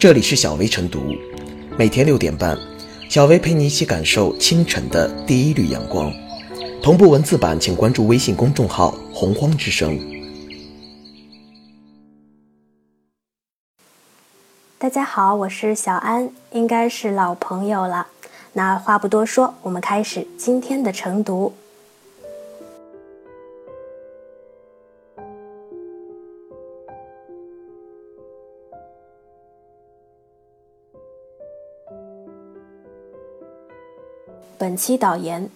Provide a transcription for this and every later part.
这里是小薇晨读，每天六点半，小薇陪你一起感受清晨的第一缕阳光。同步文字版，请关注微信公众号“洪荒之声”。大家好，我是小安，应该是老朋友了。那话不多说，我们开始今天的晨读。本期导言：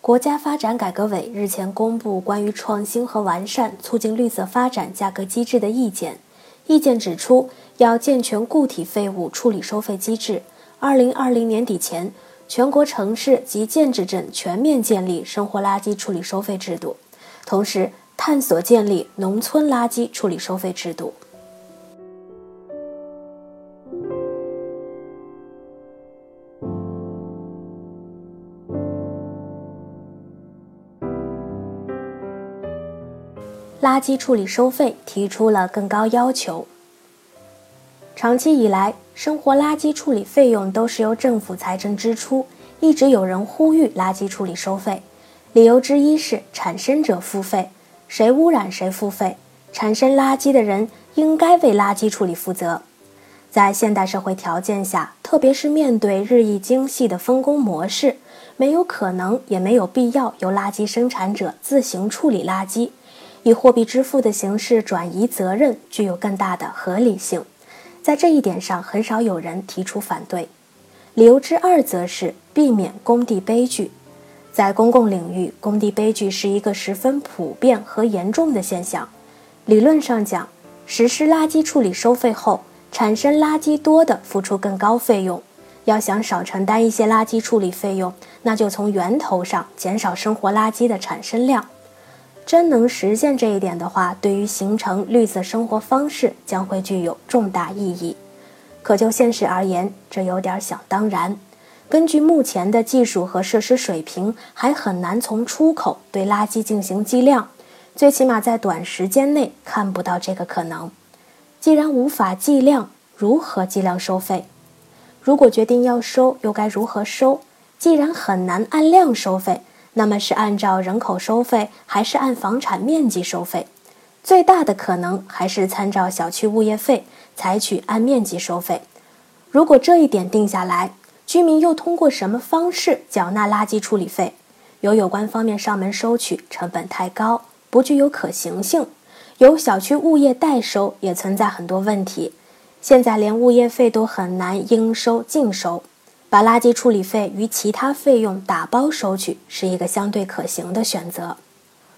国家发展改革委日前公布关于创新和完善促进绿色发展价格机制的意见。意见指出，要健全固体废物处理收费机制，二零二零年底前，全国城市及建制镇全面建立生活垃圾处理收费制度，同时探索建立农村垃圾处理收费制度。垃圾处理收费提出了更高要求。长期以来，生活垃圾处理费用都是由政府财政支出，一直有人呼吁垃圾处理收费。理由之一是产生者付费，谁污染谁付费，产生垃圾的人应该为垃圾处理负责。在现代社会条件下，特别是面对日益精细的分工模式，没有可能也没有必要由垃圾生产者自行处理垃圾。以货币支付的形式转移责任，具有更大的合理性。在这一点上，很少有人提出反对。理由之二，则是避免工地悲剧。在公共领域，工地悲剧是一个十分普遍和严重的现象。理论上讲，实施垃圾处理收费后，产生垃圾多的付出更高费用。要想少承担一些垃圾处理费用，那就从源头上减少生活垃圾的产生量。真能实现这一点的话，对于形成绿色生活方式将会具有重大意义。可就现实而言，这有点想当然。根据目前的技术和设施水平，还很难从出口对垃圾进行计量，最起码在短时间内看不到这个可能。既然无法计量，如何计量收费？如果决定要收，又该如何收？既然很难按量收费。那么是按照人口收费，还是按房产面积收费？最大的可能还是参照小区物业费，采取按面积收费。如果这一点定下来，居民又通过什么方式缴纳垃圾处理费？由有关方面上门收取，成本太高，不具有可行性；由小区物业代收，也存在很多问题。现在连物业费都很难应收尽收。把垃圾处理费与其他费用打包收取是一个相对可行的选择。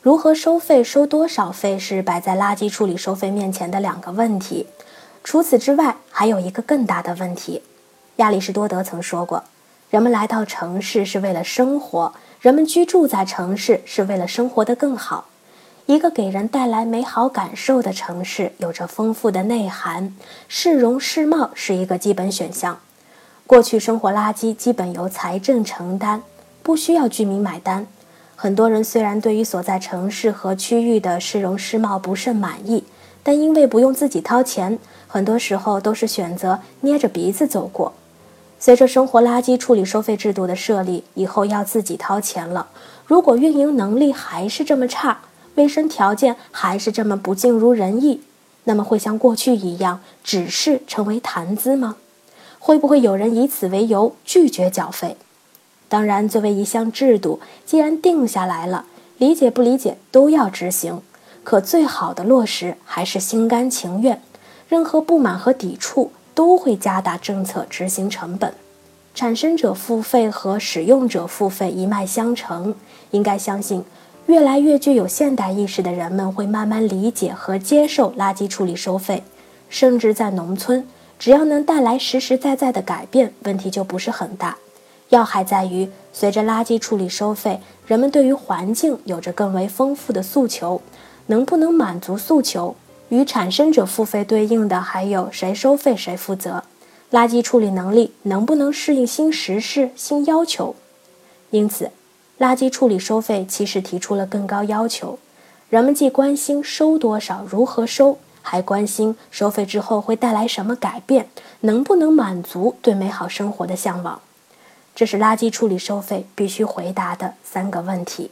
如何收费、收多少费是摆在垃圾处理收费面前的两个问题。除此之外，还有一个更大的问题。亚里士多德曾说过：“人们来到城市是为了生活，人们居住在城市是为了生活得更好。一个给人带来美好感受的城市，有着丰富的内涵，市容市貌是一个基本选项。”过去生活垃圾基本由财政承担，不需要居民买单。很多人虽然对于所在城市和区域的市容市貌不甚满意，但因为不用自己掏钱，很多时候都是选择捏着鼻子走过。随着生活垃圾处理收费制度的设立，以后要自己掏钱了。如果运营能力还是这么差，卫生条件还是这么不尽如人意，那么会像过去一样，只是成为谈资吗？会不会有人以此为由拒绝缴费？当然，作为一项制度，既然定下来了，理解不理解都要执行。可最好的落实还是心甘情愿。任何不满和抵触都会加大政策执行成本。产生者付费和使用者付费一脉相承，应该相信，越来越具有现代意识的人们会慢慢理解和接受垃圾处理收费，甚至在农村。只要能带来实实在在的改变，问题就不是很大。要害在于，随着垃圾处理收费，人们对于环境有着更为丰富的诉求，能不能满足诉求，与产生者付费对应的还有谁收费谁负责，垃圾处理能力能不能适应新时事新要求。因此，垃圾处理收费其实提出了更高要求。人们既关心收多少、如何收，还关心收费之后会带来什么改变，能不能满足对美好生活的向往。这是垃圾处理收费必须回答的三个问题。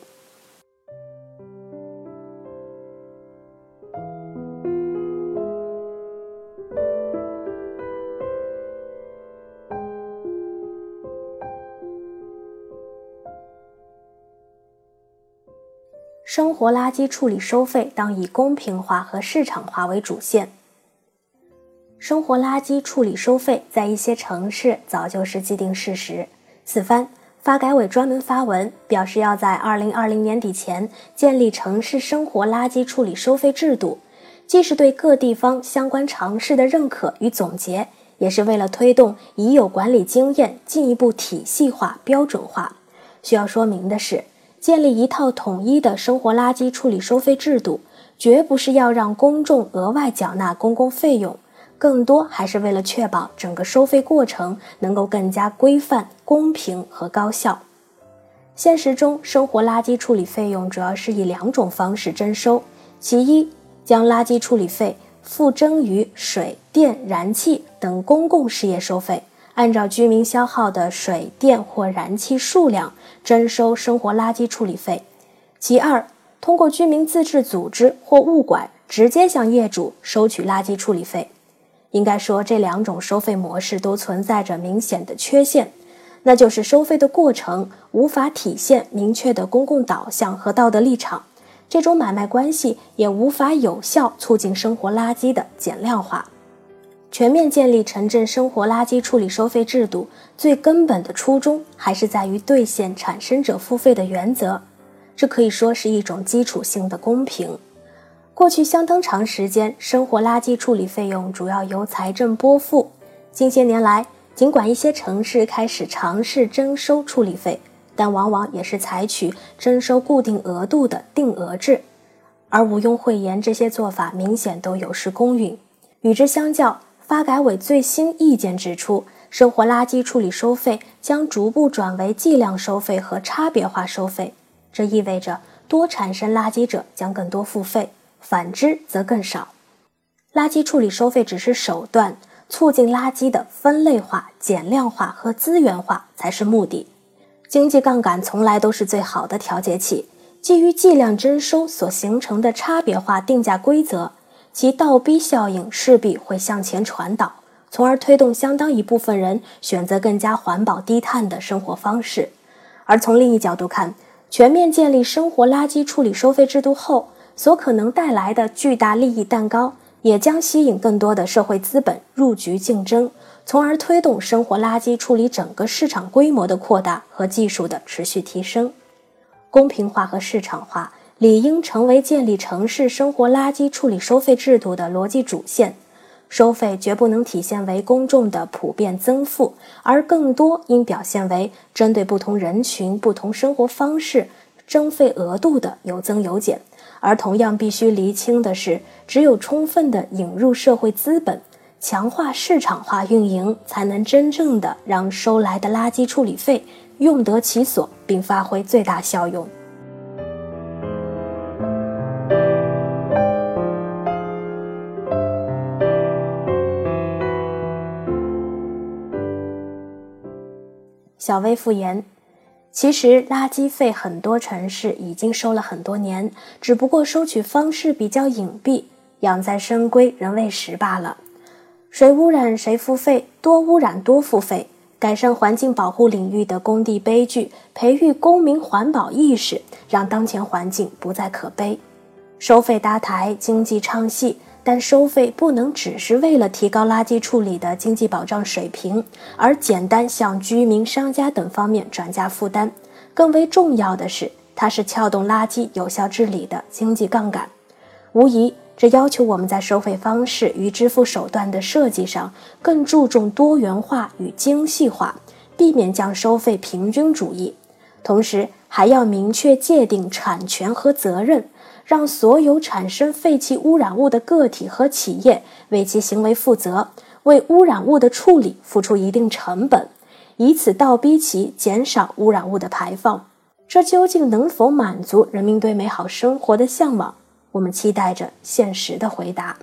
生活垃圾处理收费当以公平化和市场化为主线。生活垃圾处理收费在一些城市早就是既定事实。此番发改委专门发文表示，要在二零二零年底前建立城市生活垃圾处理收费制度，既是对各地方相关尝试的认可与总结，也是为了推动已有管理经验进一步体系化、标准化。需要说明的是。建立一套统一的生活垃圾处理收费制度，绝不是要让公众额外缴纳公共费用，更多还是为了确保整个收费过程能够更加规范、公平和高效。现实中，生活垃圾处理费用主要是以两种方式征收：其一，将垃圾处理费附征于水电燃气等公共事业收费。按照居民消耗的水电或燃气数量征收生活垃圾处理费。其二，通过居民自治组织或物管直接向业主收取垃圾处理费。应该说，这两种收费模式都存在着明显的缺陷，那就是收费的过程无法体现明确的公共导向和道德立场，这种买卖关系也无法有效促进生活垃圾的减量化。全面建立城镇生活垃圾处理收费制度，最根本的初衷还是在于兑现产生者付费的原则。这可以说是一种基础性的公平。过去相当长时间，生活垃圾处理费用主要由财政拨付。近些年来，尽管一些城市开始尝试征收处理费，但往往也是采取征收固定额度的定额制，而毋庸讳言，这些做法明显都有失公允。与之相较，发改委最新意见指出，生活垃圾处理收费将逐步转为计量收费和差别化收费，这意味着多产生垃圾者将更多付费，反之则更少。垃圾处理收费只是手段，促进垃圾的分类化、减量化和资源化才是目的。经济杠杆从来都是最好的调节器，基于计量征收所形成的差别化定价规则。其倒逼效应势必会向前传导，从而推动相当一部分人选择更加环保低碳的生活方式。而从另一角度看，全面建立生活垃圾处理收费制度后，所可能带来的巨大利益蛋糕，也将吸引更多的社会资本入局竞争，从而推动生活垃圾处理整个市场规模的扩大和技术的持续提升。公平化和市场化。理应成为建立城市生活垃圾处理收费制度的逻辑主线，收费绝不能体现为公众的普遍增负，而更多应表现为针对不同人群、不同生活方式征费额度的有增有减。而同样必须厘清的是，只有充分的引入社会资本，强化市场化运营，才能真正的让收来的垃圾处理费用得其所，并发挥最大效用。小薇复言，其实垃圾费很多城市已经收了很多年，只不过收取方式比较隐蔽，养在深闺人未识罢了。谁污染谁付费，多污染多付费。改善环境保护领域的工地悲剧，培育公民环保意识，让当前环境不再可悲。收费搭台，经济唱戏。但收费不能只是为了提高垃圾处理的经济保障水平，而简单向居民、商家等方面转嫁负担。更为重要的是，它是撬动垃圾有效治理的经济杠杆。无疑，这要求我们在收费方式与支付手段的设计上更注重多元化与精细化，避免将收费平均主义。同时，还要明确界定产权和责任。让所有产生废气污染物的个体和企业为其行为负责，为污染物的处理付出一定成本，以此倒逼其减少污染物的排放。这究竟能否满足人民对美好生活的向往？我们期待着现实的回答。